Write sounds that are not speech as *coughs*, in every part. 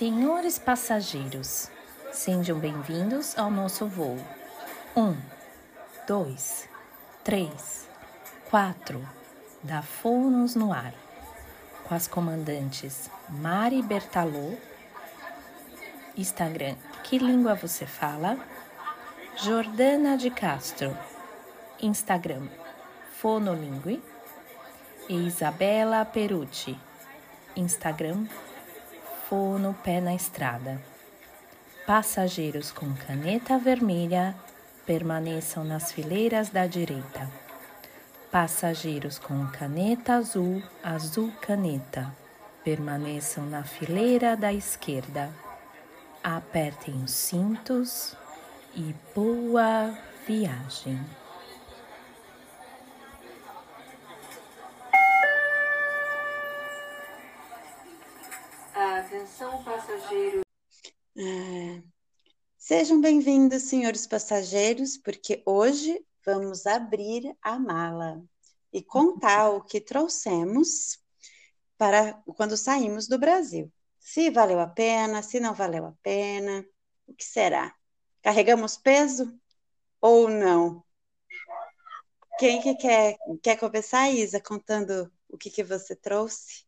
Senhores passageiros, sejam bem-vindos ao nosso voo. Um, dois, três, quatro, da Founos no ar, com as comandantes Mari Bertalô, Instagram Que Língua Você Fala, Jordana de Castro, Instagram Fonolingue, e Isabela Perucci, Instagram Fono Pé na Estrada. Passageiros com caneta vermelha permaneçam nas fileiras da direita. Passageiros com caneta azul, azul caneta, permaneçam na fileira da esquerda. Apertem os cintos e boa viagem. Sejam bem-vindos, senhores passageiros, porque hoje vamos abrir a mala e contar o que trouxemos para quando saímos do Brasil. Se valeu a pena, se não valeu a pena, o que será? Carregamos peso ou não? Quem que quer, quer começar, Isa, contando o que, que você trouxe?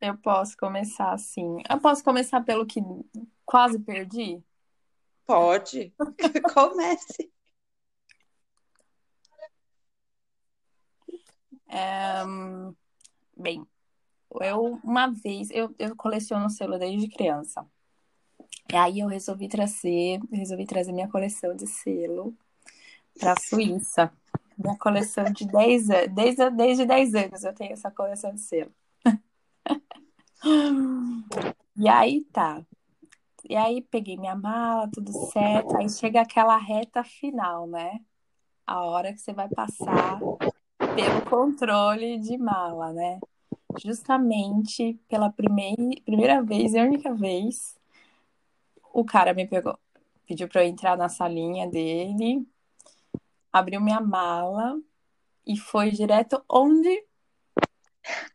Eu posso começar assim. Eu posso começar pelo que quase perdi? Pode. *laughs* Comece. É, bem, eu uma vez eu, eu coleciono selo desde criança. E aí eu resolvi trazer, resolvi trazer minha coleção de selo para a Suíça. Minha coleção de 10 anos, desde, desde 10 anos eu tenho essa coleção de selo. *laughs* E aí tá. E aí peguei minha mala, tudo certo. Aí chega aquela reta final, né? A hora que você vai passar pelo controle de mala, né? Justamente pela primeira, primeira vez e única vez, o cara me pegou. Pediu para eu entrar na salinha dele, abriu minha mala e foi direto onde?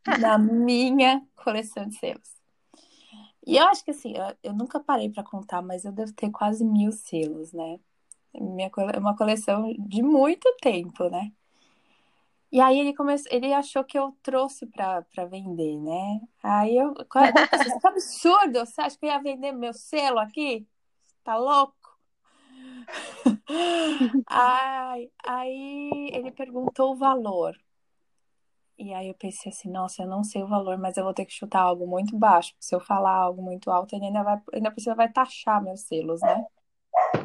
*laughs* Na minha coleção de selos. E eu acho que assim, eu, eu nunca parei para contar, mas eu devo ter quase mil selos, né? Minha, é uma coleção de muito tempo, né? E aí ele começou, ele achou que eu trouxe para vender, né? Aí eu, isso é absurdo, você acha que eu ia vender meu selo aqui? Tá louco? *laughs* Ai, aí ele perguntou o valor. E aí eu pensei assim, nossa, eu não sei o valor, mas eu vou ter que chutar algo muito baixo. Se eu falar algo muito alto, ele ainda vai, ainda precisa vai taxar meus selos, né?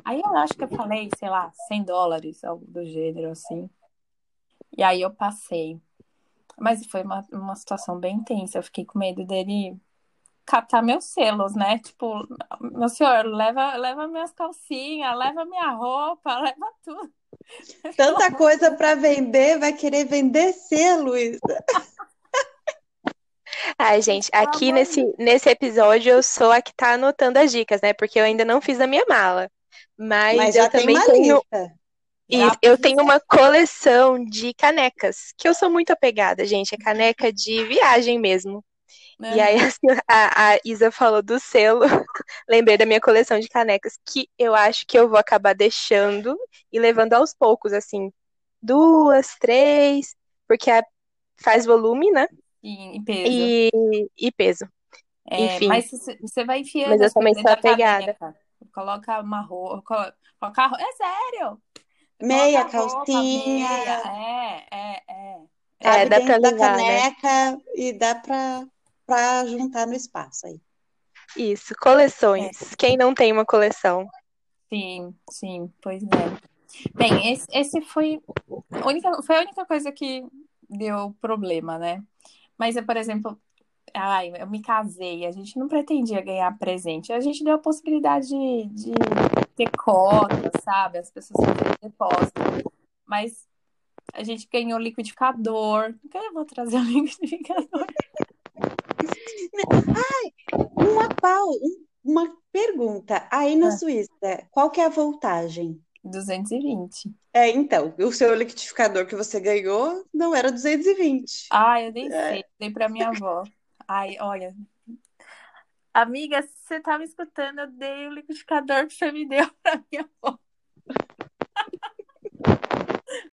Aí eu acho que eu falei, sei lá, 100 dólares, algo do gênero assim. E aí eu passei. Mas foi uma, uma situação bem tensa. Eu fiquei com medo dele catar meus selos, né? Tipo, meu senhor, leva, leva minhas calcinhas, leva minha roupa, *laughs* leva tudo. Tanta coisa para vender, vai querer vender selo, Isa. Ai, gente, aqui nesse, nesse episódio eu sou a que tá anotando as dicas, né? Porque eu ainda não fiz a minha mala. Mas, Mas já eu tem também uma tenho. lista. Isso, eu tenho uma coleção de canecas, que eu sou muito apegada, gente. É caneca de viagem mesmo. Né? E aí, assim, *laughs* a, a Isa falou do selo. *laughs* Lembrei da minha coleção de canecas, que eu acho que eu vou acabar deixando e levando aos poucos, assim, duas, três, porque a- faz volume, né? E, e peso. E, e peso. É, Enfim. mas você vai enfiando Mas eu as também sou da apegada. Coloca uma roupa. Coloca, É sério! Meia, roupa, calcinha. meia. É, é, é. É, dá pra levar, né? caneca e dá para para juntar no espaço aí. Isso, coleções. Quem não tem uma coleção? Sim, sim, pois é. Bem, esse, esse foi a única, foi a única coisa que deu problema, né? Mas, eu, por exemplo, ai, eu me casei, a gente não pretendia ganhar presente, a gente deu a possibilidade de, de ter cota, sabe? As pessoas fazerem depósito, mas a gente ganhou liquidificador. Eu vou trazer um *laughs* liquidificador? Uma pau, um- uma pergunta. Aí na Ah. Suíça, qual que é a voltagem? 220. É, então, o seu liquidificador que você ganhou não era 220. Ai, eu nem É. sei, dei pra minha avó. Ai, olha, Amiga, se você tá me escutando, eu dei o liquidificador que você me deu *laughs* pra minha avó.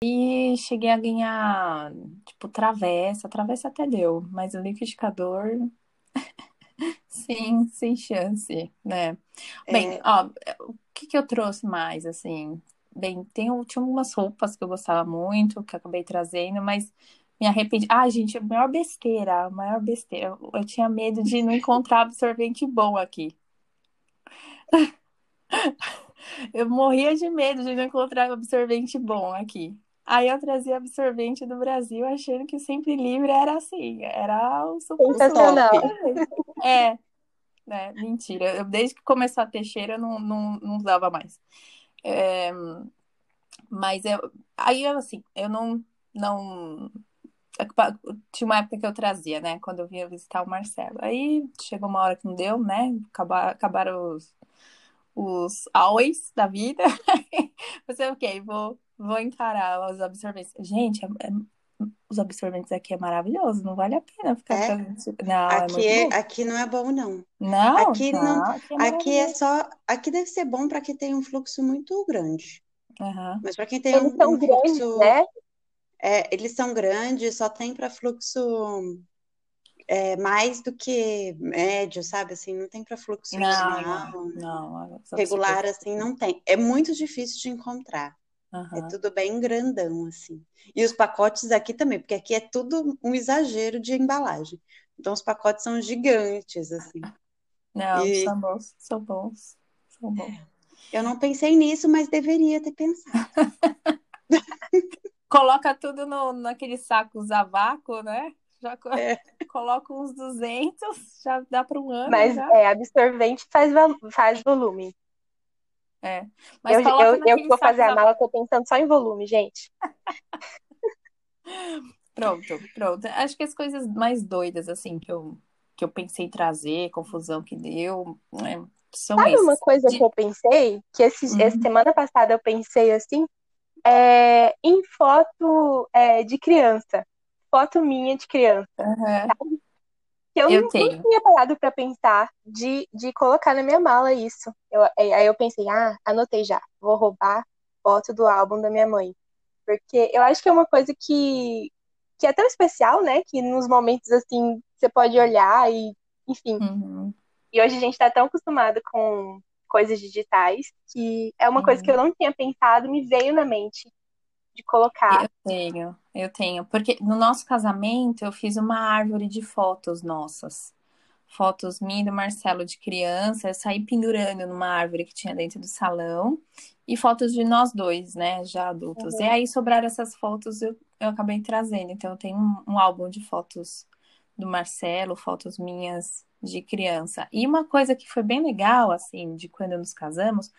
E cheguei a ganhar, tipo, travessa. Travessa até deu, mas o liquidificador, *laughs* sim, sem chance, né? Bem, É, ó, o que que eu trouxe mais, assim? Bem, tem, tinha algumas roupas que eu gostava muito, que eu acabei trazendo, mas me arrependi. Ah, gente, a maior besteira, a maior besteira. Eu, eu tinha medo de não encontrar absorvente bom aqui. *laughs* Eu morria de medo de não encontrar absorvente bom aqui. Aí eu trazia absorvente do Brasil, achando que Sempre Livre era assim, era o o Sensacional. É, né? Mentira. Eu, desde que começou a ter cheiro, eu não, não, não usava mais. É, mas eu, aí eu assim, eu não, não. Tinha uma época que eu trazia, né? Quando eu vinha visitar o Marcelo. Aí chegou uma hora que não deu, né? Acabar, acabaram os, os always da vida. *laughs* Você, ok, vou, vou encarar os absorventes. Gente, é, é, os absorventes aqui é maravilhoso, não vale a pena ficar É? Não, é Aqui, é, aqui não é bom, não. Não, Aqui não, não, aqui é aqui é só, aqui deve ser bom para quem tem um fluxo muito grande. Aham. Mas para quem tem Eles um, um grandes, fluxo, né? é, eles são grandes, só tem para fluxo é, mais do que médio, sabe? Assim, não tem para fluxo Não, não, não. os regular, assim, não tem. É muito difícil de encontrar. É Aham. tudo bem grandão, assim. E os pacotes aqui também, porque aqui é tudo um exagero de embalagem. Então, os pacotes são gigantes, assim. Não, E são bons, são bons, são bons. eu não pensei nisso, mas deveria ter pensado. *laughs* Coloca tudo no, naquele saco a vácuo, né? Já É. coloca uns 200, *laughs* já dá para um ano Mas já. é, absorvente faz, faz volume. É. Mas Eu, eu, eu que vou fazer a mala, tô pensando só em volume, gente. *laughs* Pronto, pronto. Acho que as coisas mais doidas, assim, que eu, que eu pensei trazer, confusão que deu, né, são Sabe uma esses. coisa De... que eu pensei? Que esse, essa Uhum. semana passada eu pensei assim, é, em foto é, de criança. Foto minha de criança. Que eu Eu não, tinha parado pra pensar de, de colocar na minha mala isso. Eu, é, aí eu pensei, ah, anotei já. Vou roubar foto do álbum da minha mãe. Porque eu acho que é uma coisa que, que é tão especial, né? Que nos momentos assim você pode olhar e, enfim. Uhum. E hoje a gente tá tão acostumado com coisas digitais que é uma coisa que eu Uhum. não tinha pensado, me veio na mente de colocar. Eu tenho, eu tenho. Porque no nosso casamento eu fiz uma árvore de fotos nossas. Fotos minha e do Marcelo de criança. Eu saí pendurando numa árvore que tinha dentro do salão. E fotos de nós dois, né, já adultos. E Uhum. aí sobraram essas fotos, eu, eu acabei trazendo. Então eu tenho um, um álbum de fotos do Marcelo, fotos minhas de criança. E uma coisa que foi bem legal, assim, de quando nos casamos,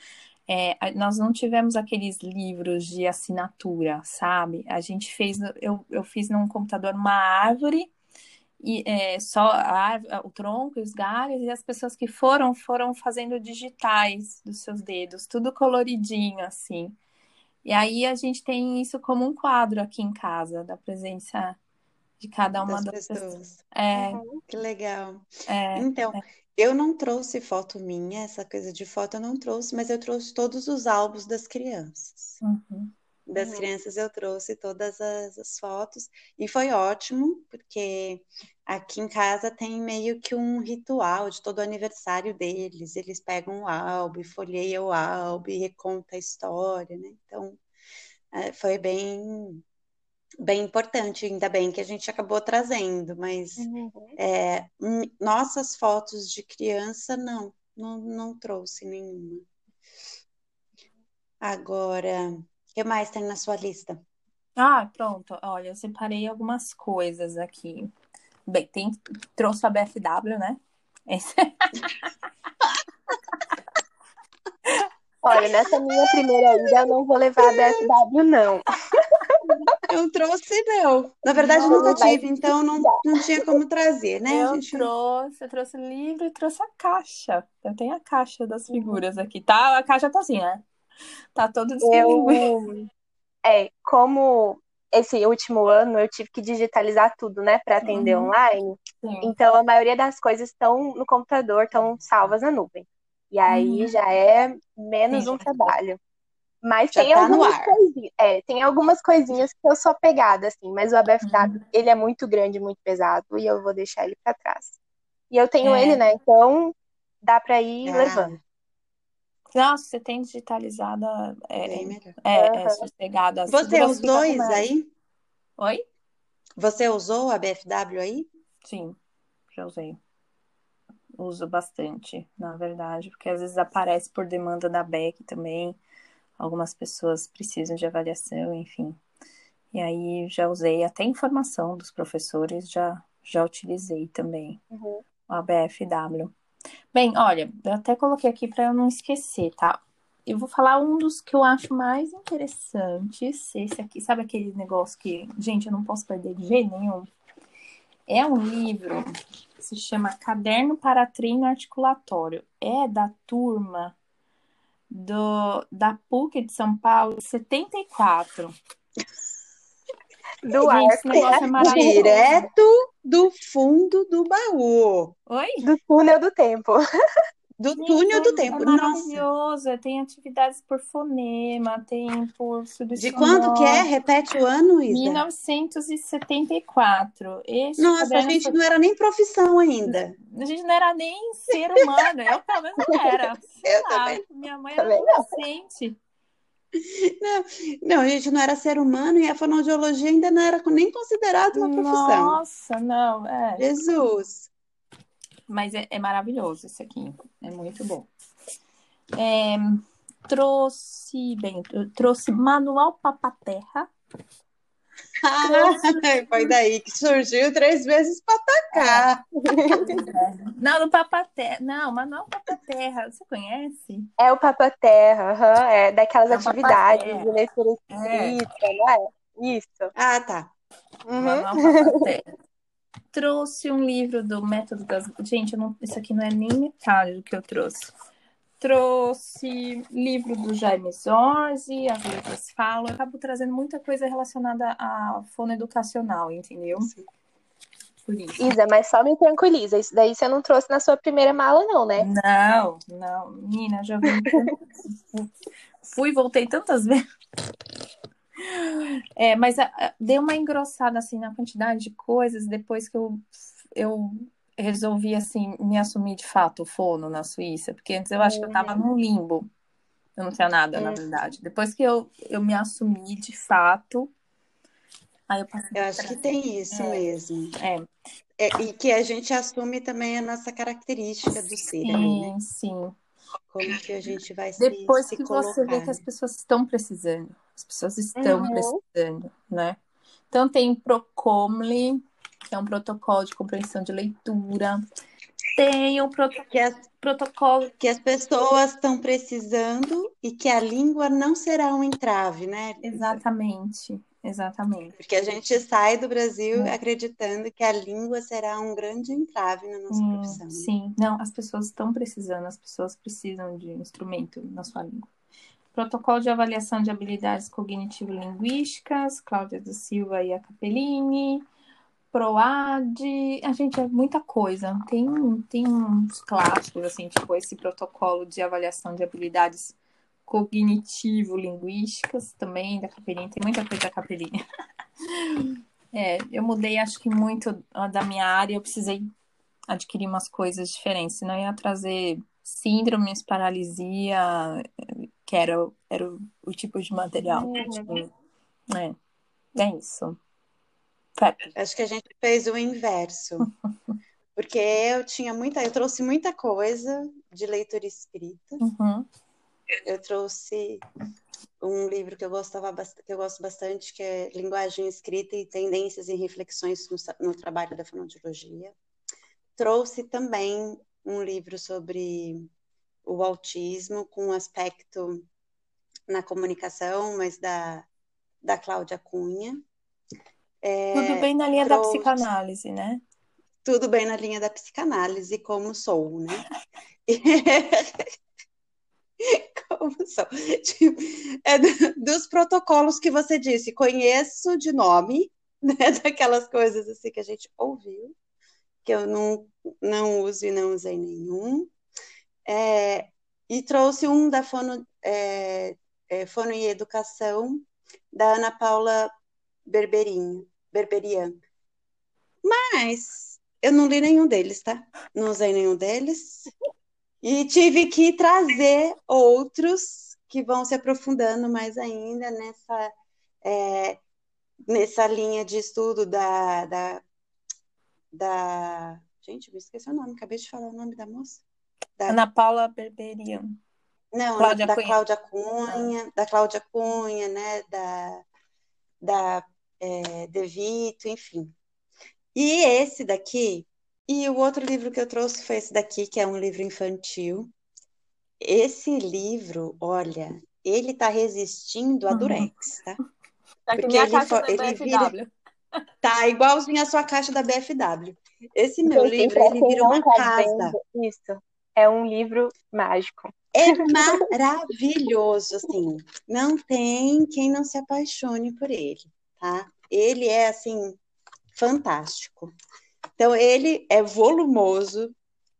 é, nós não tivemos aqueles livros de assinatura, sabe? A gente fez, eu, eu fiz num computador uma árvore e é, só a o tronco e os galhos e as pessoas que foram foram fazendo digitais dos seus dedos, tudo coloridinho assim. E aí a gente tem isso como um quadro aqui em casa, da presença de cada uma das das pessoas. pessoas. É. Que legal. é, Então, eu não trouxe foto minha, essa coisa de foto eu não trouxe, mas eu trouxe todos os álbuns das crianças. uhum, Das Uhum. crianças eu trouxe todas as, as fotos e foi ótimo, porque aqui em casa tem meio que um ritual de todo aniversário deles. Eles pegam o álbum, folheiam o álbum e reconta a história, né? Então, é, foi bem, bem importante, ainda bem que a gente acabou trazendo, mas Uhum. é, nossas fotos de criança, não, não, não trouxe nenhuma. Agora, o que mais tem na sua lista? Ah, pronto. Olha, eu separei algumas coisas aqui. Bem, tem, trouxe a BFW, né? Esse- *laughs* Olha, nessa minha primeira ida eu não vou levar a BSW, não. *laughs* *laughs* Eu trouxe, não. Na verdade, Não, nunca tive, então não, não tinha como trazer, né? Eu gente trouxe, eu trouxe o livro e trouxe a caixa. Eu tenho a caixa das figuras aqui, tá? A caixa tá assim, né? Tá todo. Eu, *laughs* é, como esse último ano eu tive que digitalizar tudo, né, para atender Uhum. online. Sim. Então a maioria das coisas estão no computador, estão salvas na nuvem. E aí uhum. já é menos Sim, um trabalho. Mas tem tá algumas coisinhas. É, tem algumas coisinhas que eu sou apegada, assim, mas o ABFW, uhum. ele é muito grande, muito pesado, e eu vou deixar ele para trás. E eu tenho é. ele, né? Então dá para ir é. levando. Nossa, você tem digitalizada. É, é, uhum. é sossegada. Você os dois aí? Oi? Você usou a BFW aí? Sim, já usei. Uso bastante, na verdade, porque às vezes aparece por demanda da BEC também. Algumas pessoas precisam de avaliação, enfim. E aí já usei até informação dos professores, já, já utilizei também uhum. o ABFW. Bem, olha, eu até coloquei aqui para eu não esquecer, tá? Eu vou falar um dos que eu acho mais interessantes. Esse aqui, sabe aquele negócio que, gente, eu não posso perder de jeito nenhum? É um livro que se chama Caderno para Treino Articulatório. É da turma do, da PUC de São Paulo, 74. Do Gente, negócio é maravilhoso. Direto do fundo do baú. Oi? Do túnel do tempo. *laughs* Do Sim, túnel do tempo. É maravilhoso. Nossa. Tem atividades por fonema, tem por substituição. De quando que é? Repete o ano, Isa. 1974. Esse Nossa, a gente foi... não era nem profissão ainda. A gente não era nem ser humano. Eu pelo menos não era. *laughs* Eu lá, também. Minha mãe era adolescente. Não, não, a gente não era ser humano e a fonoaudiologia ainda não era nem considerada uma profissão. Nossa, não, é. Jesus. Mas é, é maravilhoso esse aqui. É muito bom. É, trouxe, bem, trouxe Manual Papaterra. Ah, foi daí que surgiu três vezes para atacar. É. Não, no Papaterra. Não, Manual Papaterra. Você conhece? É o Papaterra, uhum, é daquelas é atividades de leitura escrita, é. não é? Isso. Ah, tá. Uhum. Manual Papaterra trouxe um livro do Método das. Gente, não... isso aqui não é nem metade do que eu trouxe. Trouxe livro do Jaime Zorzi, As Letras Falam. Eu acabo trazendo muita coisa relacionada à fono educacional, entendeu? Sim. Por isso. Isa, mas só me tranquiliza. Isso daí você não trouxe na sua primeira mala, não, né? Não, não. Menina, já vi. Fui voltei tantas vezes. É, mas a, deu uma engrossada assim na quantidade de coisas depois que eu, eu resolvi assim me assumir de fato o fono na Suíça, porque antes eu acho que eu tava uhum. num limbo. Eu não tinha nada, na uhum. verdade. Depois que eu, eu me assumi de fato, aí eu passei. Eu acho que tem isso é. mesmo. É. é. E que a gente assume também a nossa característica do ser. Sim, né? sim. Como que a gente vai Depois se, que se você vê que as pessoas estão precisando. As pessoas estão uhum. precisando, né? Então tem Procomly, que é um protocolo de compreensão de leitura. Tem um proto que as, protocolo que as pessoas estão precisando e que a língua não será um entrave, né? Exatamente. Exatamente. Porque a gente sai do Brasil é. acreditando que a língua será um grande entrave na nossa hum, profissão. Né? Sim, não, as pessoas estão precisando, as pessoas precisam de instrumento na sua língua. Protocolo de avaliação de habilidades cognitivo-linguísticas, Cláudia da Silva e a Capellini. PROAD, a gente é muita coisa. Tem, tem uns clássicos, assim, tipo esse protocolo de avaliação de habilidades cognitivo-linguísticas também da Capellini. Tem muita coisa da Capellini. *laughs* é, eu mudei, acho que muito da minha área. Eu precisei adquirir umas coisas diferentes, senão ia trazer síndromes, paralisia, que era, era o, o tipo de material. Uhum. É, é isso. Acho que a gente fez o inverso. *laughs* Porque eu tinha muita, eu trouxe muita coisa de leitura escrita. Uhum. Eu trouxe um livro que eu gostava que eu gosto bastante, que é Linguagem Escrita e Tendências e Reflexões no, no Trabalho da Fonoaudiologia. Trouxe também um livro sobre o autismo, com um aspecto na comunicação, mas da, da Cláudia Cunha. É, tudo bem na linha trouxe, da psicanálise, né? Tudo bem na linha da psicanálise, como sou, né? *laughs* *laughs* como sou. Tipo, é dos protocolos que você disse, conheço de nome, *laughs* né? Daquelas coisas assim que a gente ouviu, que eu não, não uso e não usei nenhum. É, e trouxe um da Fono, é, é, Fono e Educação, da Ana Paula Berberinho, Berberian. Mas eu não li nenhum deles, tá? Não usei nenhum deles. E tive que trazer outros que vão se aprofundando mais ainda nessa, é, nessa linha de estudo da, da, da. Gente, me esqueci o nome, acabei de falar o nome da moça. Da... Ana Paula Berberian. Não, Cláudia da Cunha. Cláudia Cunha, da Cláudia Cunha, né? Da, da é, De Vito, enfim. E esse daqui, e o outro livro que eu trouxe foi esse daqui, que é um livro infantil. Esse livro, olha, ele está resistindo a uhum. durex, tá? Tá que Porque ele, caixa da ele vira, tá igualzinho a sua caixa da BFW. Esse meu livro, ele vira uma tá casa. Isso. É um livro mágico. É *laughs* maravilhoso, assim. Não tem quem não se apaixone por ele, tá? Ele é, assim, fantástico. Então, ele é volumoso.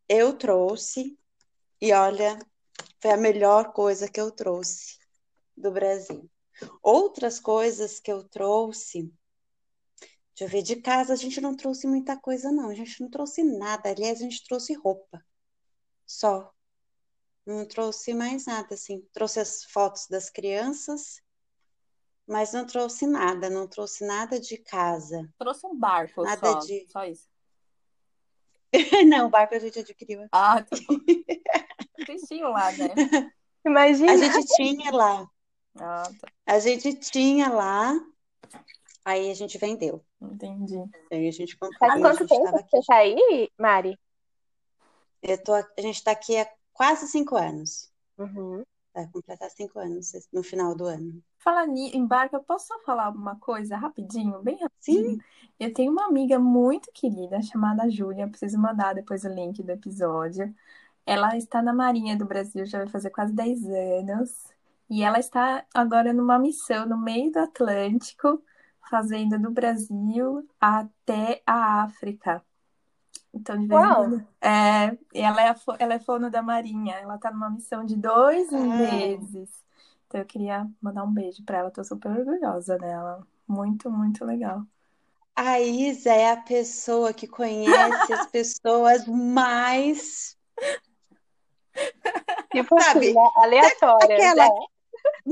Eu trouxe, e olha, foi a melhor coisa que eu trouxe do Brasil. Outras coisas que eu trouxe, deixa eu ver, de casa a gente não trouxe muita coisa, não. A gente não trouxe nada. Aliás, a gente trouxe roupa. Só. Não trouxe mais nada, assim. Trouxe as fotos das crianças, mas não trouxe nada. Não trouxe nada de casa. Trouxe um barco nada só, de... só isso. *laughs* não, o barco a gente adquiriu. Ah, tá bom. Vocês tinham lá, né? Imagina. A gente tinha lá. Ah, tá. A gente tinha lá, aí a gente vendeu. Entendi. Aí a gente comprou. Faz quanto tempo você tá aí, Mari? Eu tô, a gente está aqui há quase cinco anos. Uhum. Vai completar cinco anos no final do ano. Falar em barco, eu posso só falar uma coisa rapidinho, bem rapidinho? Sim. Eu tenho uma amiga muito querida chamada Júlia, preciso mandar depois o link do episódio. Ela está na Marinha do Brasil, já vai fazer quase 10 anos. E ela está agora numa missão no meio do Atlântico, fazendo do Brasil até a África. Então, de vez em quando. É, ela é, ela é fono da Marinha. Ela está numa missão de dois ah. meses. Então, eu queria mandar um beijo para ela. Estou super orgulhosa dela. Muito, muito legal. A Isa é a pessoa que conhece as pessoas mais. *laughs* Tipo Sabe? assim, né? aleatória. Aquela, né?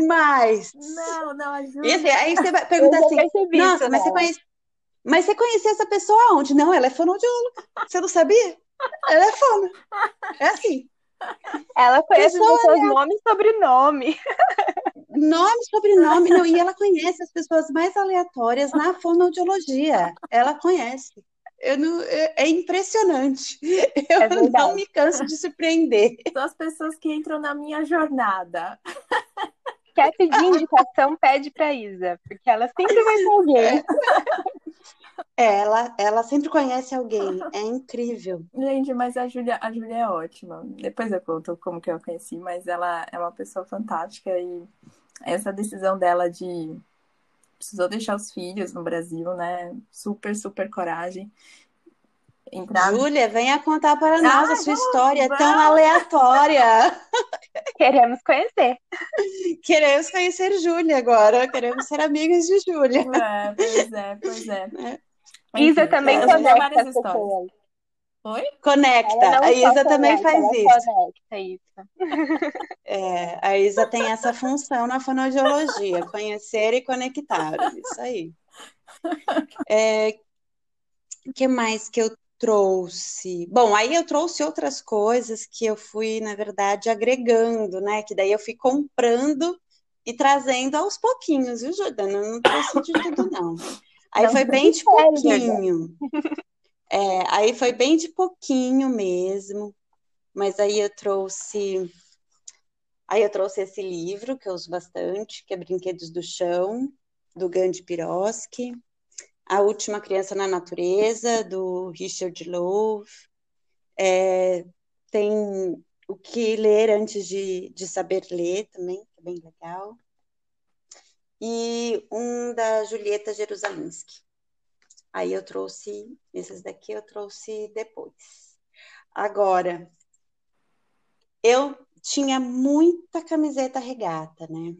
Mas. Não, não, ajuda. Esse, aí você vai perguntar assim: Nossa, mas você, conhece, mas você conhecia essa pessoa onde? Não, ela é fonoaudióloga. Você não sabia? Ela é fono. É assim. Ela conhece pessoa, pessoas né? nome e sobrenome. Nome, sobrenome, não, e ela conhece as pessoas mais aleatórias na fonoaudiologia. Ela conhece. Eu não, é, é impressionante. Eu é não me canso de surpreender. São as pessoas que entram na minha jornada. Quer pedir indicação, pede para Isa, porque ela sempre vai *laughs* ter alguém. É, ela, ela sempre conhece alguém, é incrível. Gente, mas a Júlia, a Júlia é ótima. Depois eu conto como que eu conheci, mas ela é uma pessoa fantástica e essa decisão dela de precisou deixar os filhos no Brasil, né? Super, super coragem. Entrar... Júlia, venha contar para nós ah, a sua história vamos. tão aleatória. *laughs* Queremos conhecer. Queremos conhecer Júlia agora. Queremos ser amigas de Júlia. É, pois é, pois é. *laughs* é. Isa também conecta as pessoas. Oi? Conecta. A Isa também faz isso. Conecta isso. *laughs* É, a Isa tem essa função na fonoaudiologia, conhecer e conectar. Isso aí. É, o que mais que eu trouxe? Bom, aí eu trouxe outras coisas que eu fui, na verdade, agregando, né? Que daí eu fui comprando e trazendo aos pouquinhos, viu, Jordana? Eu não trouxe de tudo, não. Aí não, foi bem de pouquinho. É, aí foi bem de pouquinho mesmo. Mas aí eu trouxe. Aí eu trouxe esse livro que eu uso bastante, que é Brinquedos do Chão, do Gandhi Piroski. A Última Criança na Natureza, do Richard Louv. É, tem o que ler antes de, de saber ler também, que é bem legal. E um da Julieta Jerusalinski. Aí eu trouxe, esses daqui eu trouxe depois. Agora, eu tinha muita camiseta regata, né?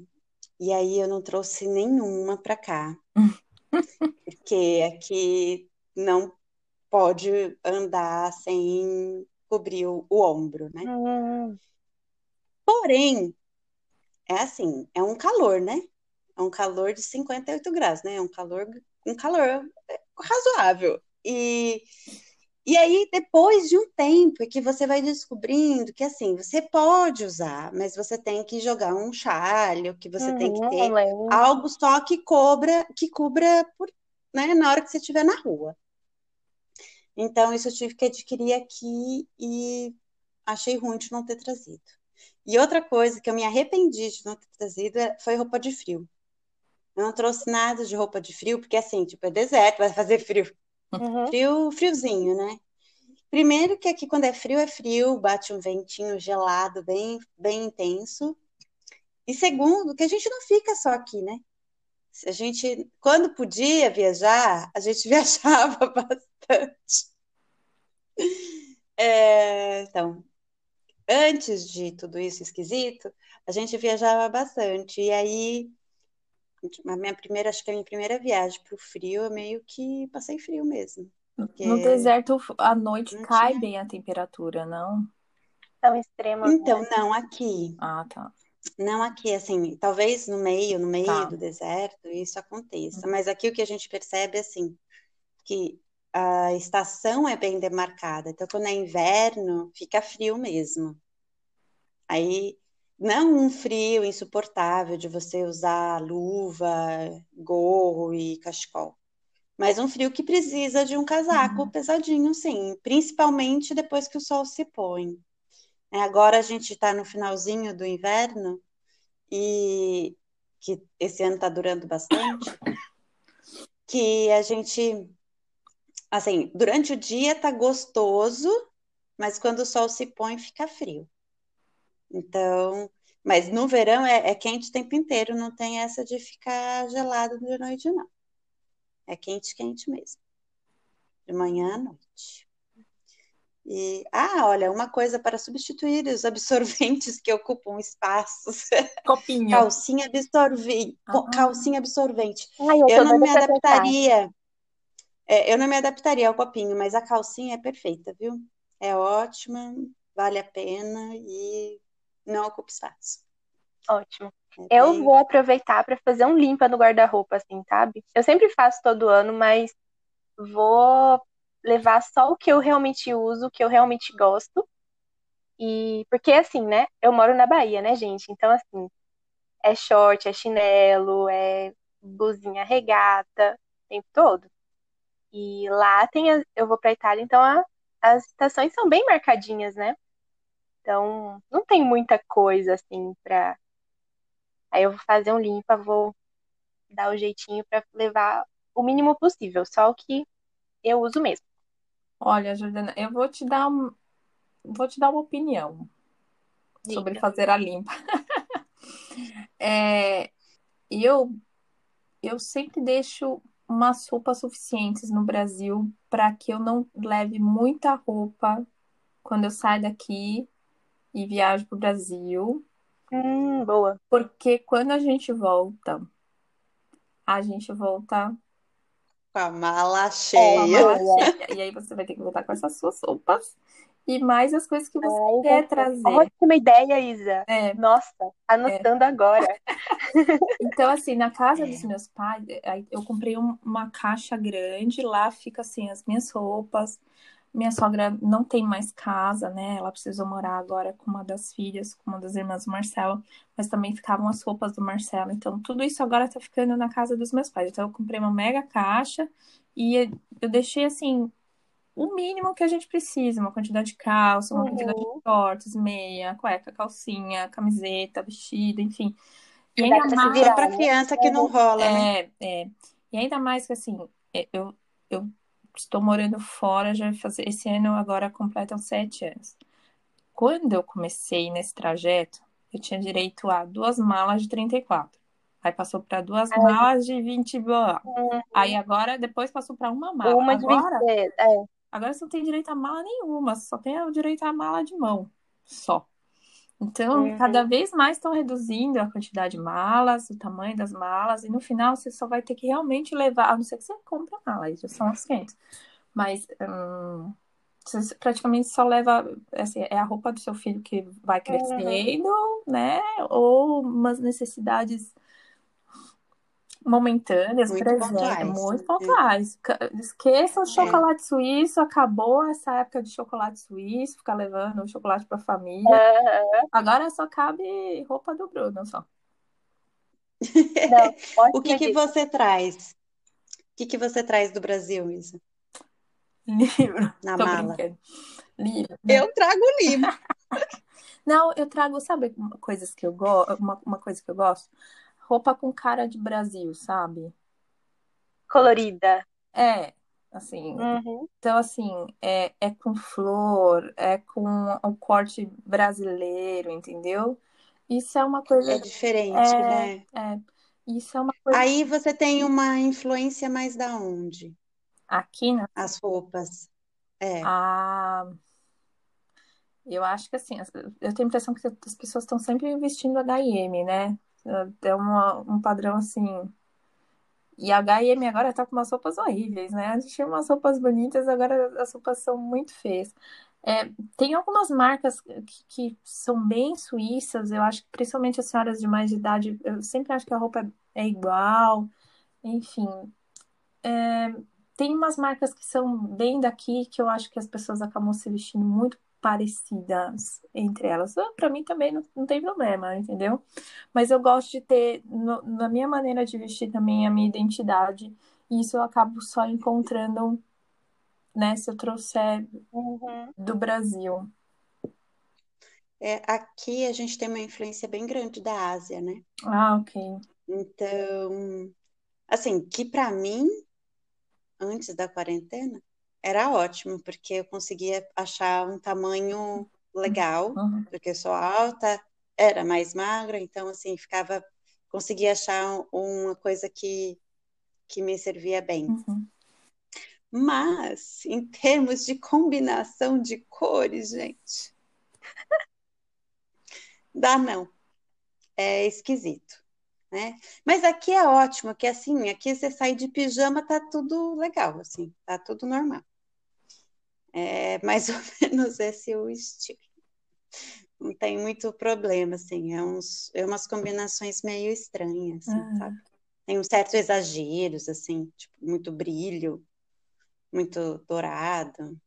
E aí eu não trouxe nenhuma para cá. *laughs* porque aqui não pode andar sem cobrir o, o ombro, né? Uhum. Porém, é assim, é um calor, né? É um calor de 58 graus, né? É um calor, um calor razoável. E, e aí, depois de um tempo, é que você vai descobrindo que, assim, você pode usar, mas você tem que jogar um chalho, que você tem que uhum, ter algo só que cobra, que cubra por, né, na hora que você estiver na rua. Então, isso eu tive que adquirir aqui e achei ruim de não ter trazido. E outra coisa que eu me arrependi de não ter trazido é, foi roupa de frio. Eu não trouxe nada de roupa de frio, porque assim, tipo, é deserto, vai fazer frio. Uhum. Frio, friozinho, né? Primeiro que aqui quando é frio, é frio, bate um ventinho gelado bem, bem intenso. E segundo, que a gente não fica só aqui, né? A gente, quando podia viajar, a gente *laughs* viajava *laughs* bastante. É, então, antes de tudo isso esquisito, a gente viajava bastante. E aí a minha primeira, acho que a minha primeira viagem para o frio, eu meio que passei frio mesmo. No deserto, à noite cai tinha... bem a temperatura, não? Tão extrema. Então, não aqui. Ah, tá. Não aqui, assim, talvez no meio, no meio tá. do deserto, isso aconteça. Uhum. Mas aqui o que a gente percebe, assim, que a estação é bem demarcada. Então, quando é inverno, fica frio mesmo. Aí não um frio insuportável de você usar luva, gorro e cachecol, mas um frio que precisa de um casaco uhum. pesadinho, sim, principalmente depois que o sol se põe. É, agora a gente está no finalzinho do inverno e que esse ano está durando bastante, que a gente, assim, durante o dia tá gostoso, mas quando o sol se põe fica frio. Então, mas no verão é, é, quente o tempo inteiro, não tem essa de ficar gelado de noite, não. É quente, quente mesmo. De manhã à noite. E, ah, olha, uma coisa para substituir os absorventes que ocupam espaços. *laughs* Copinho. calcinha absorvente. Ah. Calcinha absorvente. Ai, eu, eu não me adaptaria. É, eu não me adaptaria ao copinho, mas a calcinha é perfeita, viu? É ótima, vale a pena e não ocupa espaço. Ótimo. É eu vou aproveitar para fazer um limpa no guarda-roupa, assim, sabe? Eu sempre faço todo ano, mas vou levar só o que eu realmente uso, o que eu realmente gosto. E porque assim, né? Eu moro na Bahia, né, gente? Então, assim, é short, é chinelo, é blusinha regata, o tempo todo. E lá tem, eu vou pra Itália, então a, as estações são bem marcadinhas, né? Então, não tem muita coisa assim pra. Aí eu vou fazer um limpa, vou dar o jeitinho para levar o mínimo possível, só o que eu uso mesmo. Olha, Jordana, eu vou te dar um... vou te dar uma opinião Diga. sobre fazer a limpa. *laughs* é, eu eu sempre deixo umas roupas suficientes no Brasil para que eu não leve muita roupa quando eu saio daqui e viajo para o Brasil. Hum, boa. Porque quando a gente volta, a gente volta com a mala cheia. mala *laughs* cheia. E aí você vai ter que voltar com essas suas roupas e mais as coisas que você Ai, quer trazer. Ótima ideia, Isa. É. Nossa, anotando é. agora. *laughs* *laughs* Então, assim, na casa é. dos meus pais, eu comprei uma caixa grande, lá fica assim as minhas roupas, minha sogra não tem mais casa, né? Ela precisou morar agora com uma das filhas, com uma das irmãs do Marcelo, mas também ficavam as roupas do Marcelo. Então, tudo isso agora tá ficando na casa dos meus pais. Então, eu comprei uma mega caixa e eu deixei assim o mínimo que a gente precisa, uma quantidade de calça, uma uhum. quantidade de shorts, meia, cueca, calcinha, camiseta, vestido, enfim. E ainda mais para criança que não rola, né? É, é. E ainda mais que assim, é, eu, eu estou morando fora, já vai fazer esse ano agora completam sete anos. Quando eu comecei nesse trajeto, eu tinha direito a duas malas de 34. Aí passou para duas Ai. malas de 20 blá. Uhum. Aí agora, depois passou para uma mala. Uma de agora, 20, é. Agora você não tem direito a mala nenhuma, só tem o direito à mala de mão. Só. Então, uhum. cada vez mais estão reduzindo a quantidade de malas, o tamanho das malas, e no final você só vai ter que realmente levar, a não ser que você compre a mala, já são as 500. Mas hum, você praticamente só leva, assim, é a roupa do seu filho que vai crescendo, uhum. né? Ou umas necessidades momentâneas, muito presentes, pontuais. muito pontuais. É. Esqueça o é. chocolate é. suíço, acabou essa época de chocolate suíço, ficar levando o chocolate para a família. Uhum. Agora só cabe roupa do Bruno só. *laughs* Não, o que, que você traz? O que, que você traz do Brasil, Isa? Livro. Na Tô mala. Livro. Eu trago livro. *laughs* Não, eu trago, sabe, coisas que eu gosto, uma, uma coisa que eu gosto? Roupa com cara de Brasil, sabe? Colorida. É, assim. Uhum. Então, assim, é, é com flor, é com o corte brasileiro, entendeu? Isso é uma coisa. É diferente, é, né? É. Isso é uma coisa. Aí você tem uma influência mais da onde? Aqui, né? As roupas. É. Ah. Eu acho que assim, eu tenho a impressão que as pessoas estão sempre vestindo H&M, né? É uma, um padrão assim. E a H&M agora tá com umas roupas horríveis, né? A gente tinha umas roupas bonitas, agora as roupas são muito feias. É, tem algumas marcas que, que, são bem suíças, eu acho que principalmente as senhoras de mais de idade, eu sempre acho que a roupa é, é igual, enfim. É, tem umas marcas que são bem daqui, que eu acho que as pessoas acabam se vestindo muito parecidas entre elas. Ah, Para mim também não, não tem problema, entendeu? Mas eu gosto de ter, no, na minha maneira de vestir também, a minha identidade. E isso eu acabo só encontrando, né, se eu trouxer uhum. do Brasil. É, aqui a gente tem uma influência bem grande da Ásia, né? Ah, ok. Então, assim, que para mim, antes da quarentena, era ótimo, porque eu conseguia achar um tamanho legal, uhum. porque eu sou alta, era mais magra, então assim, ficava, conseguia achar uma coisa que, que me servia bem. Uhum. Mas, em termos de combinação de cores, gente, *laughs* dá não. É esquisito, né? Mas aqui é ótimo, que assim, aqui você sai de pijama, tá tudo legal, assim, tá tudo normal. É mais *laughs* ou menos esse o estilo. Não tem muito problema, assim, é, uns, é umas combinações meio estranhas, assim, uhum. sabe? Tem uns certos exageros, assim, tipo, muito brilho, muito dourado.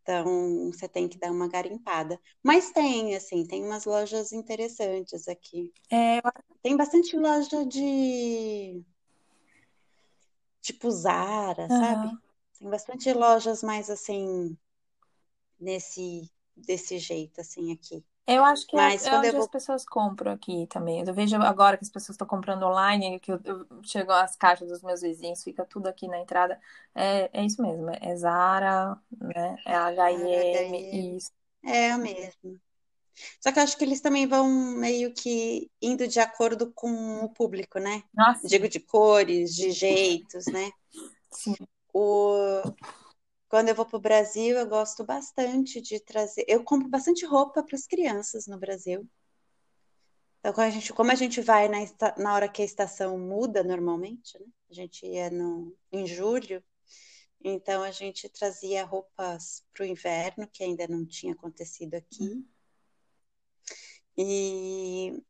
Então, você tem que dar uma garimpada. Mas tem, assim, tem umas lojas interessantes aqui. É... Tem bastante loja de. Tipo Zara, uhum. sabe? Tem bastante lojas mais assim, nesse desse jeito, assim, aqui. Eu acho que é Mas é, é onde vou... as pessoas compram aqui também. Eu vejo agora que as pessoas estão comprando online, que eu, eu chego às caixas dos meus vizinhos, fica tudo aqui na entrada. É, é isso mesmo, é Zara, né? É H&M, isso. É o mesmo. Só que eu acho que eles também vão meio que indo de acordo com o público, né? Nossa. Digo de cores, de jeitos, né? Sim. O... Quando eu vou para o Brasil, eu gosto bastante de trazer. Eu compro bastante roupa para as crianças no Brasil. Então, a gente, como a gente vai na, na hora que a estação muda normalmente, né? A gente ia no, em julho, então a gente trazia roupas para o inverno, que ainda não tinha acontecido aqui. E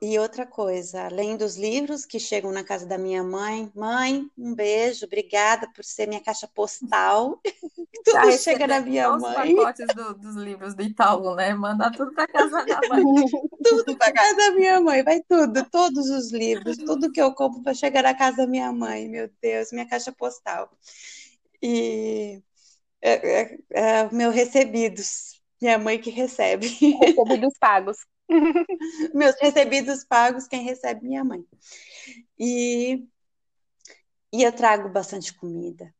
e outra coisa, além dos livros que chegam na casa da minha mãe, mãe, um beijo, obrigada por ser minha caixa postal. *laughs* *laughs* tudo chega na minha os mãe. Os pacotes do, dos livros do Itaú, né? Manda tudo para casa da mãe. *laughs* tudo para casa da minha mãe, vai tudo, todos os livros, tudo que eu compro para chegar na casa da minha mãe, meu Deus, minha caixa postal. E é, é, é meu recebidos, minha mãe que recebe. Recebidos pagos. *laughs* Meus recebidos pagos, quem recebe minha mãe. E, e eu trago bastante comida.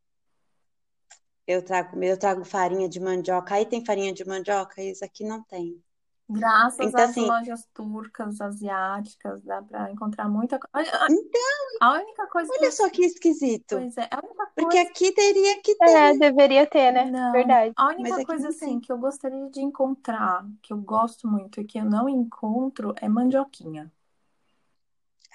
Eu trago eu trago farinha de mandioca. Aí tem farinha de mandioca, isso aqui não tem. Graças Então, às assim, lojas turcas, asiáticas, dá para encontrar muita coisa. então, A única coisa que olha eu... só que esquisito. Pois é, a única Porque coisa. aqui teria que ter. É, deveria ter, né? Não, Verdade. a única coisa assim tem. que eu gostaria de encontrar, que eu gosto muito e que eu não encontro, é mandioquinha.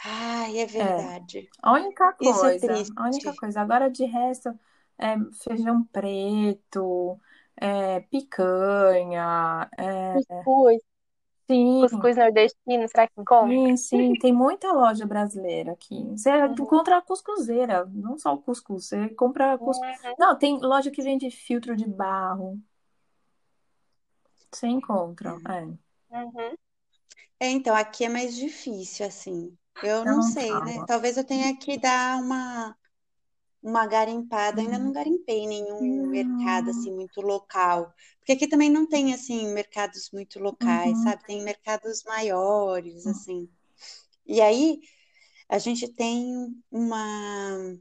Ai, é É, verdade. a única Isso é coisa, a única coisa. Agora de resto, é feijão preto, é picanha, é, Cuscuz, sim, cuscuz nordestino, será que encontra? sim, sim. Tem muita loja brasileira aqui. Você Uhum. encontra a cuscuzeira, não só o cuscuz, você compra cuscuz. Uhum. Não, tem loja que vende filtro de barro. Você encontra, é. Uhum. É, então, aqui é mais difícil, assim. Eu não não sei, né? Talvez eu tenha que dar uma, uma garimpada. Ainda não Uhum. garimpei nenhum mercado, assim, muito local. Porque aqui também não tem, assim, mercados muito locais, Uhum. sabe? Tem mercados maiores, Uhum. assim. E aí, a gente tem uma,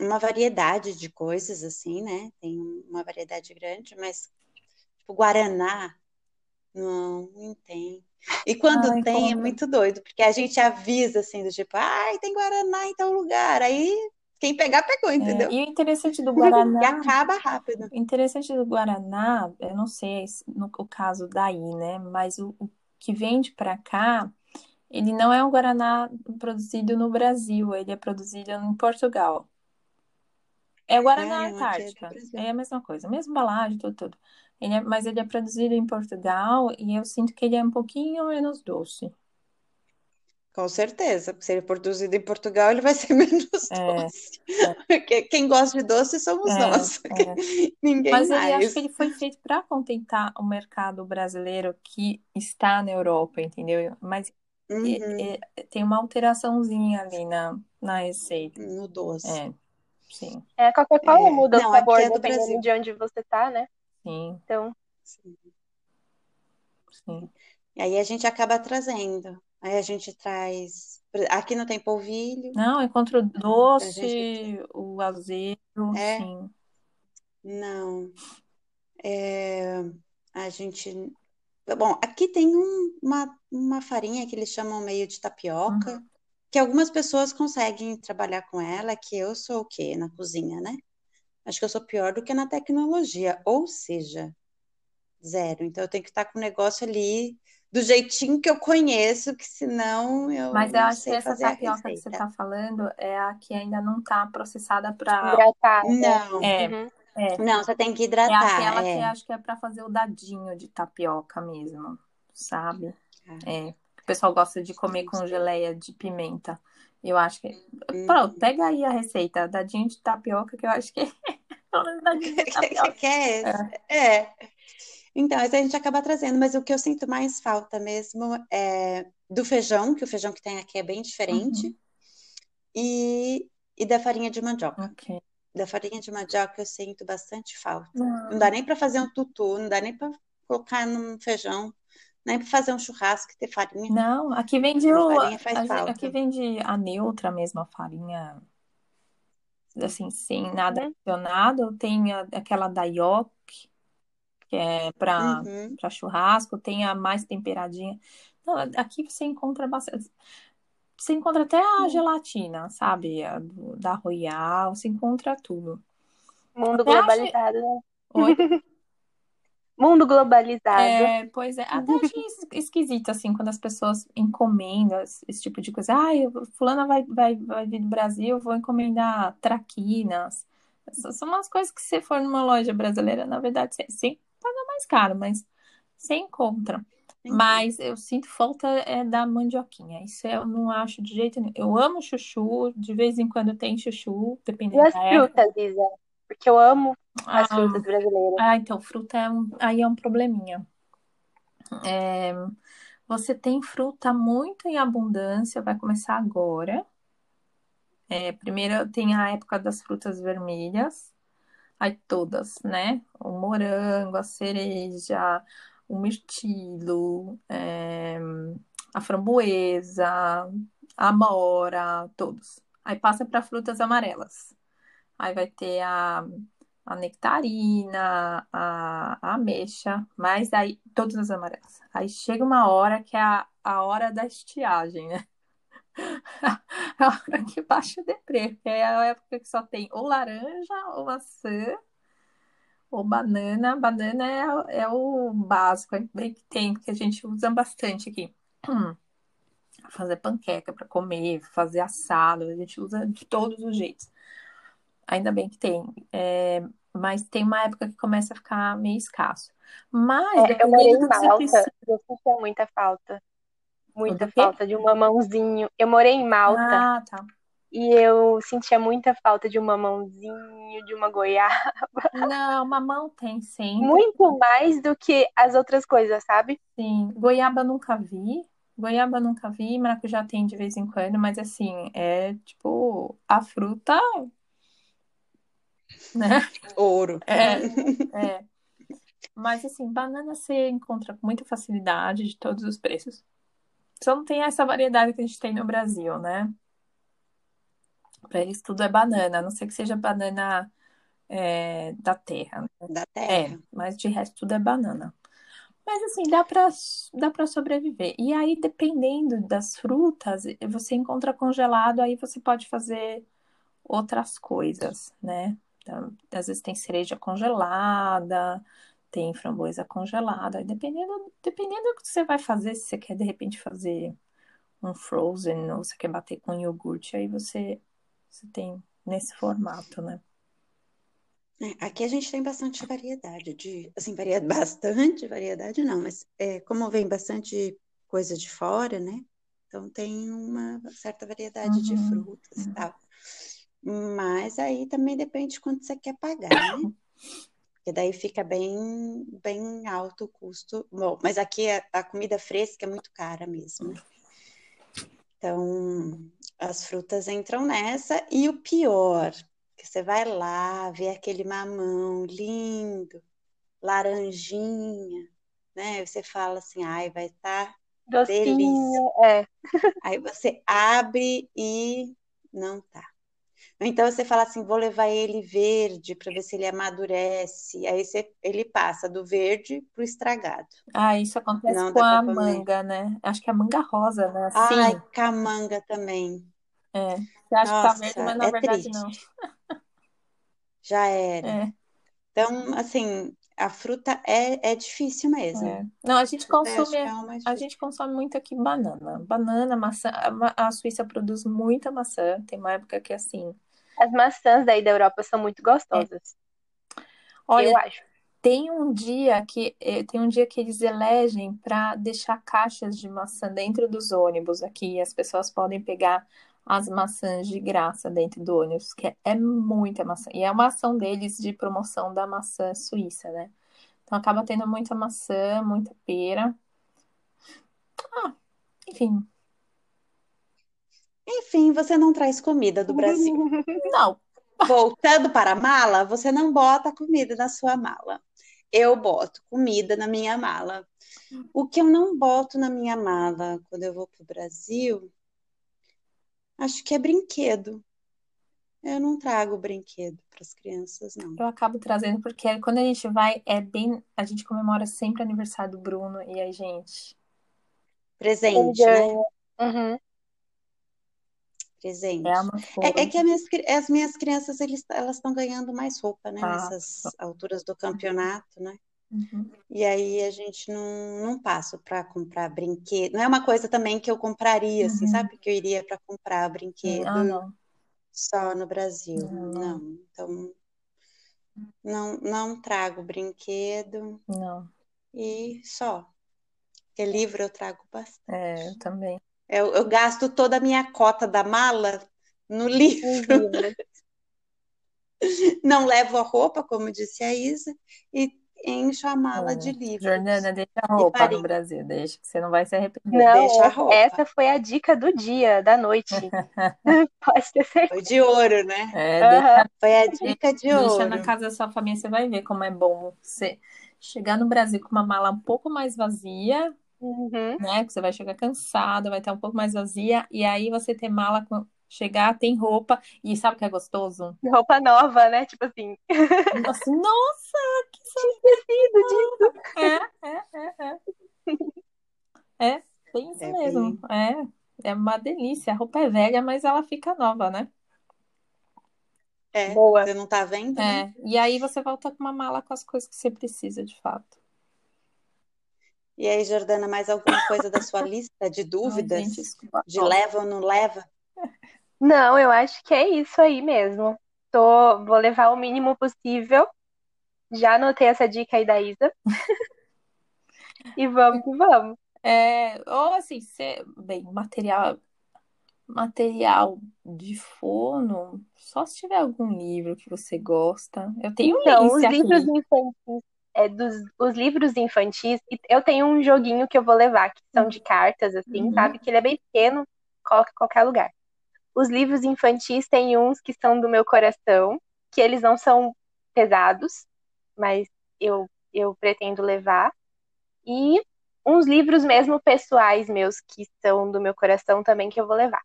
uma variedade de coisas, assim, né? Tem uma variedade grande, mas, tipo, Guaraná, não, não tem. E quando Ah, tem, é encontra. muito doido, porque a gente avisa, assim, do tipo, ai, tem Guaraná em tal lugar. Aí, quem pegar, pegou, É, entendeu? e o interessante do *laughs* E Guaraná, acaba rápido. o interessante do Guaraná, eu não sei se no o caso daí, né? Mas o, o que vende para cá, ele não é um Guaraná produzido no Brasil, ele é produzido em Portugal. É o É, Guaraná é do Antártica, é a mesma coisa, a mesma embalagem, tudo, tudo. Ele é- mas ele é produzido em Portugal e eu sinto que ele é um pouquinho menos doce. Com certeza, porque se ele é produzido em Portugal, ele vai ser *laughs* menos É, doce. Porque quem gosta de doce somos é, nós, é. *laughs* ninguém Mas ele acho mais. que ele foi feito para contentar o mercado brasileiro que está na Europa, entendeu? Mas é- Uhum, é- tem uma alteraçãozinha ali na, na receita. no doce. É, sim, É, a Coca-Cola É. muda o Não, aqui sabor é do dependendo Brasil. de onde você tá, né? sim, Então, Sim. sim. E aí a gente acaba trazendo. Aí a gente traz. Aqui não tem polvilho, Não, eu encontro gente. doce, o azedo, É, sim. não. É, a gente. Bom, aqui tem um- uma, uma farinha que eles chamam meio de tapioca, Uhum. que algumas pessoas conseguem trabalhar com ela, que eu sou o quê na cozinha, né? Acho que eu sou pior do que na tecnologia, ou seja, zero. Então eu tenho que estar com o negócio ali do jeitinho que eu conheço, que senão eu Mas eu não acho que sei essa tapioca que você receita. tá falando é a que ainda não tá processada para. hidratada. Não, É, Uhum. é. não, você tem que É hidratar, aquela que é. acho que é para fazer o dadinho de tapioca mesmo, sabe? Ah, É. O pessoal gosta de comer com geleia de pimenta. Eu acho que. Pronto, Uhum. pega aí a receita, dadinho de tapioca, que eu acho que *laughs* é dadinho de *laughs* Que tapioca. que é É. esse? É. Então, a gente acaba trazendo, mas o que eu sinto mais falta mesmo é do feijão, que o feijão que tem aqui é bem diferente, Uhum. e, e da farinha de mandioca. Ok. Da farinha de mandioca eu sinto bastante falta. Não Não, dá nem para fazer um tutu, não dá nem para colocar num feijão, nem para fazer um churrasco e ter farinha. não, aqui vende o. a Aqui vende a neutra mesmo, a farinha, assim, sem nada Uhum. adicionado. Tem a- aquela da Yoki, que é para Uhum. churrasco, tem a mais temperadinha. Não, aqui você encontra bastante. Você encontra até a gelatina, sabe? A do- da Royal, você encontra tudo. Mundo Até globalizado, né? Oi? *laughs* Mundo globalizado. É, pois é, até achei es- esquisito, assim, quando as pessoas encomendam esse, tipo de coisa. Ah, fulana vai, vai, vai vir do Brasil, vou encomendar traquinas. Essas São umas coisas que se for numa loja brasileira, na verdade, você, você paga mais caro, mas você encontra. Mas eu sinto falta é, da mandioquinha. Isso eu não acho de jeito nenhum. Eu amo chuchu, de vez em quando tem chuchu, E dependendo as da época. frutas, Isa? Porque eu amo as Ah, frutas brasileiras. ah, então, fruta é um, aí é um probleminha. É, você tem fruta muito em abundância, vai começar agora. É, primeiro tem a época das frutas vermelhas, aí todas, né? O morango, a cereja, o mirtilo, é, a framboesa, a amora, todos. Aí passa para frutas amarelas. Aí vai ter a a nectarina, a, a ameixa, mas aí todas as amarelas. Aí chega uma hora que é a, a hora da estiagem, né? *laughs* a hora que baixa o deprê, é a época que só tem ou laranja, ou maçã, ou banana. Banana é, é o básico, é bem que tem, que a gente usa bastante aqui. *clears throat* Fazer panqueca para comer, fazer assado, a gente usa de todos os jeitos. Ainda bem que tem. É, mas tem uma época que começa a ficar meio escasso. Mas, é, eu morei em Malta, precisa... eu sentia muita falta. Muita falta de um mamãozinho. Eu morei em Malta. Ah, tá. E eu sentia muita falta de um mamãozinho, de uma goiaba. *laughs* Não, mamão tem sempre. Muito mais do que as outras coisas, sabe? Sim. Goiaba nunca vi. Goiaba nunca vi, maracujá tem de vez em quando, mas assim, é tipo a fruta né? *laughs* Ouro. É, é. Mas assim, banana você encontra com muita facilidade de todos os preços. Só não tem essa variedade que a gente tem no Brasil, né? Para eles tudo é banana, a não ser que seja banana é, da terra. Né? Da terra. É, mas de resto tudo é banana. Mas assim, dá para dá para sobreviver. E aí, dependendo das frutas, você encontra congelado, aí você pode fazer outras coisas, né? Então, às vezes tem cereja congelada, tem framboesa congelada. Dependendo, dependendo do que você vai fazer, se você quer de repente fazer um frozen ou você quer bater com iogurte, aí você, você tem nesse formato, né? É, aqui a gente tem bastante variedade de, assim, varia, *laughs* bastante variedade não, mas é, como vem bastante coisa de fora, né? Então tem uma certa variedade uhum, de frutas uhum. e tal. Mas aí também depende de quanto você quer pagar, né? *coughs* Porque daí fica bem, bem alto o custo. Bom, mas aqui a, a comida fresca é muito cara mesmo, né? Então, as frutas entram nessa. E o pior, que você vai lá, vê aquele mamão lindo, laranjinha, né? Você fala assim, ai, vai estar tá delícia. É. Aí você abre e não tá. Então você fala assim, vou levar ele verde para ver se ele amadurece. Aí você, ele passa do verde para o estragado. Ah, isso acontece Não com a manga, né? Acho que é a manga rosa, né? Assim. Ai, com a manga também. É. Você acha Nossa, que tá verde, mas na é verdade triste. não. *laughs* Já era. É. Então, assim, a fruta é, é difícil mesmo. É. Não, a gente consome, é a gente consome muito aqui banana. Banana, maçã. A, a Suíça produz muita maçã. Tem uma época que assim, as maçãs daí da Europa são muito gostosas. É. Olha, eu acho. Tem um dia que eh, tem um dia que eles elegem para deixar caixas de maçã dentro dos ônibus aqui. As pessoas podem pegar as maçãs de graça dentro do ônibus, que é, é muita maçã. E é uma ação deles de promoção da maçã suíça, né? Então acaba tendo muita maçã, muita pera. Ah, enfim, enfim, você não traz comida do Brasil. *laughs* Não. Voltando para a mala, você não bota comida na sua mala. Eu boto comida na minha mala. O que eu não boto na minha mala quando eu vou para o Brasil, acho que é brinquedo. Eu não trago brinquedo para as crianças, não. Eu acabo trazendo porque quando a gente vai, é bem. A gente comemora sempre o aniversário do Bruno e aí, gente. Presente, né? Uhum presente. É, é, é que as minhas, as minhas crianças eles, elas estão ganhando mais roupa, né? Ah, nessas tá. alturas do campeonato, né? Uhum. E aí a gente não, não passa para comprar brinquedo. Não é uma coisa também que eu compraria, assim, uhum. assim, sabe? Que eu iria para comprar brinquedo ah, só no Brasil. Não, não. Então, não, não trago brinquedo. Não. E só. Porque livro eu trago bastante. É, eu também. Eu, eu gasto toda a minha cota da mala no livro. *laughs* Não levo a roupa, como disse a Isa, e encho a mala é. de livros. Jordana, deixa a roupa no Brasil, deixa, que você não vai se arrepender. Não, deixa a roupa. essa foi a dica do dia, da noite. *laughs* *laughs* Pode ter certeza. Foi de ouro, né? É, deixa, foi a dica de deixa ouro. Deixa na casa da sua família, você vai ver como é bom você chegar no Brasil com uma mala um pouco mais vazia, Uhum. né? Que você vai chegar cansada, vai estar um pouco mais vazia, e aí você ter mala com, Chegar, tem roupa, e sabe o que é gostoso? Roupa nova, né? Tipo assim. Assim, nossa, que *laughs* tecido disso. É, é, é, é. É, bem isso É mesmo. É, é uma delícia. A roupa é velha, mas ela fica nova, né? É, Boa. você não tá vendo, né? É, e aí você volta com uma mala com as coisas que você precisa, de fato. E aí, Jordana, mais alguma coisa da sua lista de Ai, dúvidas? gente. De leva ou não leva? Não, eu acho que é isso aí mesmo. Tô, vou levar o mínimo possível. Já anotei essa dica aí da Isa. *laughs* E vamos que vamos. É, ou assim, cê, bem, material, material de fono, só se tiver algum livro que você gosta. Eu tenho Então, os esse aqui. livros infantis, é, dos, os livros infantis, e eu tenho um joguinho que eu vou levar, que são de cartas, assim, Uhum. sabe? Que ele é bem pequeno, coloca em qualquer lugar. Os livros infantis tem uns que são do meu coração, que eles não são pesados, mas eu, eu pretendo levar. E uns livros mesmo pessoais meus, que são do meu coração também, que eu vou levar.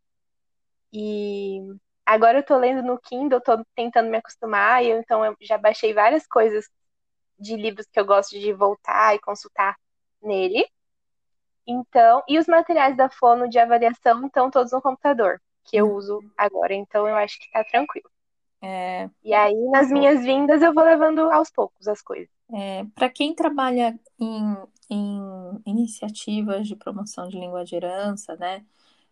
E agora eu tô lendo no Kindle, tô tentando me acostumar, e eu, então eu já baixei várias coisas de livros que eu gosto de voltar e consultar nele. Então, e os materiais da Fono de avaliação estão todos no computador, que eu uso agora, então eu acho que tá tranquilo. É, E aí, nas minhas vindas, eu vou levando aos poucos as coisas. é, para quem trabalha em, em iniciativas de promoção de língua de herança, né?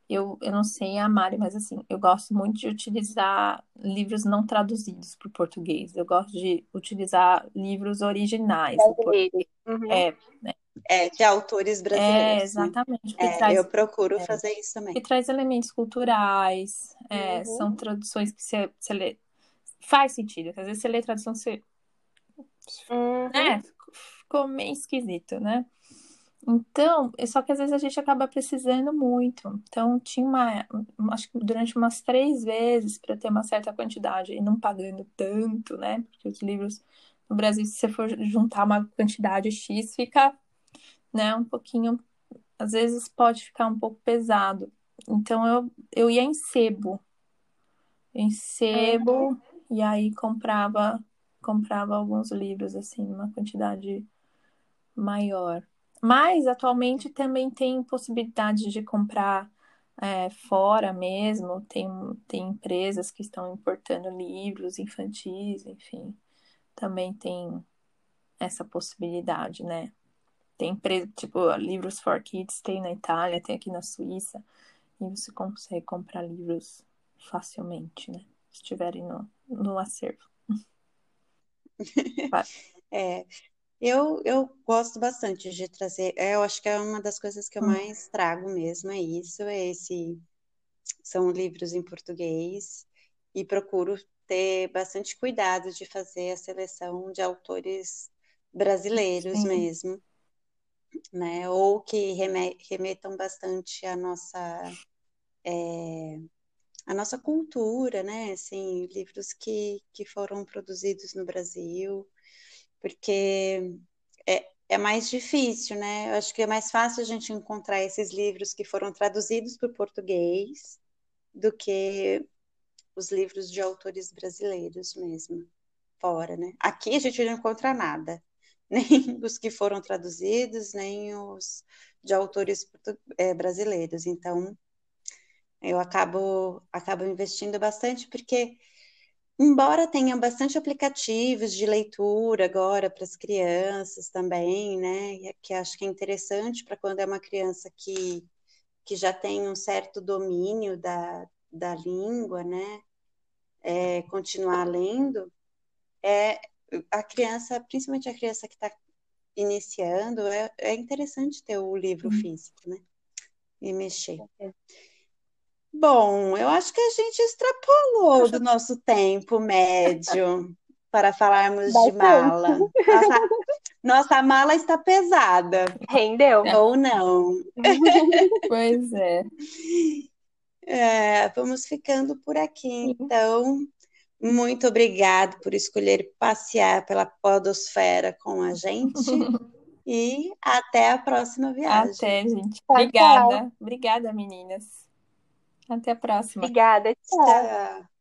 Eu, eu não sei a Mari, mas assim, eu gosto muito de utilizar livros não traduzidos para o português. Eu gosto de utilizar livros originais. Uhum. É, É, de autores é, brasileiros, né? exatamente. Que É, traz, eu procuro é. fazer isso que também. traz elementos culturais, é, Uhum. são traduções que você, você lê. Faz sentido, que às vezes você lê tradução, você Uhum. né? Ficou meio esquisito, né? Então, é só que às vezes a gente acaba precisando muito. Então, tinha uma, acho que durante umas três vezes para ter uma certa quantidade e não pagando tanto, né? Porque os livros no Brasil, se você for juntar uma quantidade X, fica, né, um pouquinho, às vezes pode ficar um pouco pesado. Então, eu, eu ia em sebo, em sebo, e aí comprava comprava alguns livros assim, numa quantidade maior. Mas atualmente também tem possibilidade de comprar é, fora mesmo, tem, tem empresas que estão importando livros infantis, enfim, também tem essa possibilidade, né? Tem empresa, tipo, Livros for Kids tem na Itália, tem aqui na Suíça, e você consegue comprar livros facilmente, né? Se estiverem no, no acervo. *laughs* É, eu, eu gosto bastante de trazer. é, Eu acho que é uma das coisas que eu Hum. mais trago mesmo, é isso, é esse, são livros em português e procuro ter bastante cuidado de fazer a seleção de autores brasileiros Sim. mesmo, né? Ou que reme- remetam bastante à nossa é, a nossa cultura, né? Assim, livros que, que foram produzidos no Brasil, porque é, é mais difícil, né? Eu acho que é mais fácil a gente encontrar esses livros que foram traduzidos para o português do que os livros de autores brasileiros mesmo, fora, né? Aqui a gente não encontra nada, *laughs* nem os que foram traduzidos, nem os de autores é, brasileiros. Então, eu acabo, acabo investindo bastante, porque, embora tenha bastante aplicativos de leitura agora para as crianças também, né? e Que acho que é interessante para quando é uma criança que, que já tem um certo domínio da, da língua, né? É, continuar lendo, é a criança, principalmente a criança que está iniciando, é, é interessante ter o livro Uhum. físico, né? E mexer. Bom, eu acho que a gente extrapolou do nosso tempo médio *laughs* para falarmos de mala. *laughs* Nossa, nossa mala está pesada, Rendeu. ou não? *laughs* Pois é. É, vamos ficando por aqui, então. Muito obrigado por escolher passear pela podosfera com a gente e até a próxima viagem. Até, gente. Obrigada. Obrigada, meninas. Até a próxima. Obrigada. Tchau. Tchau.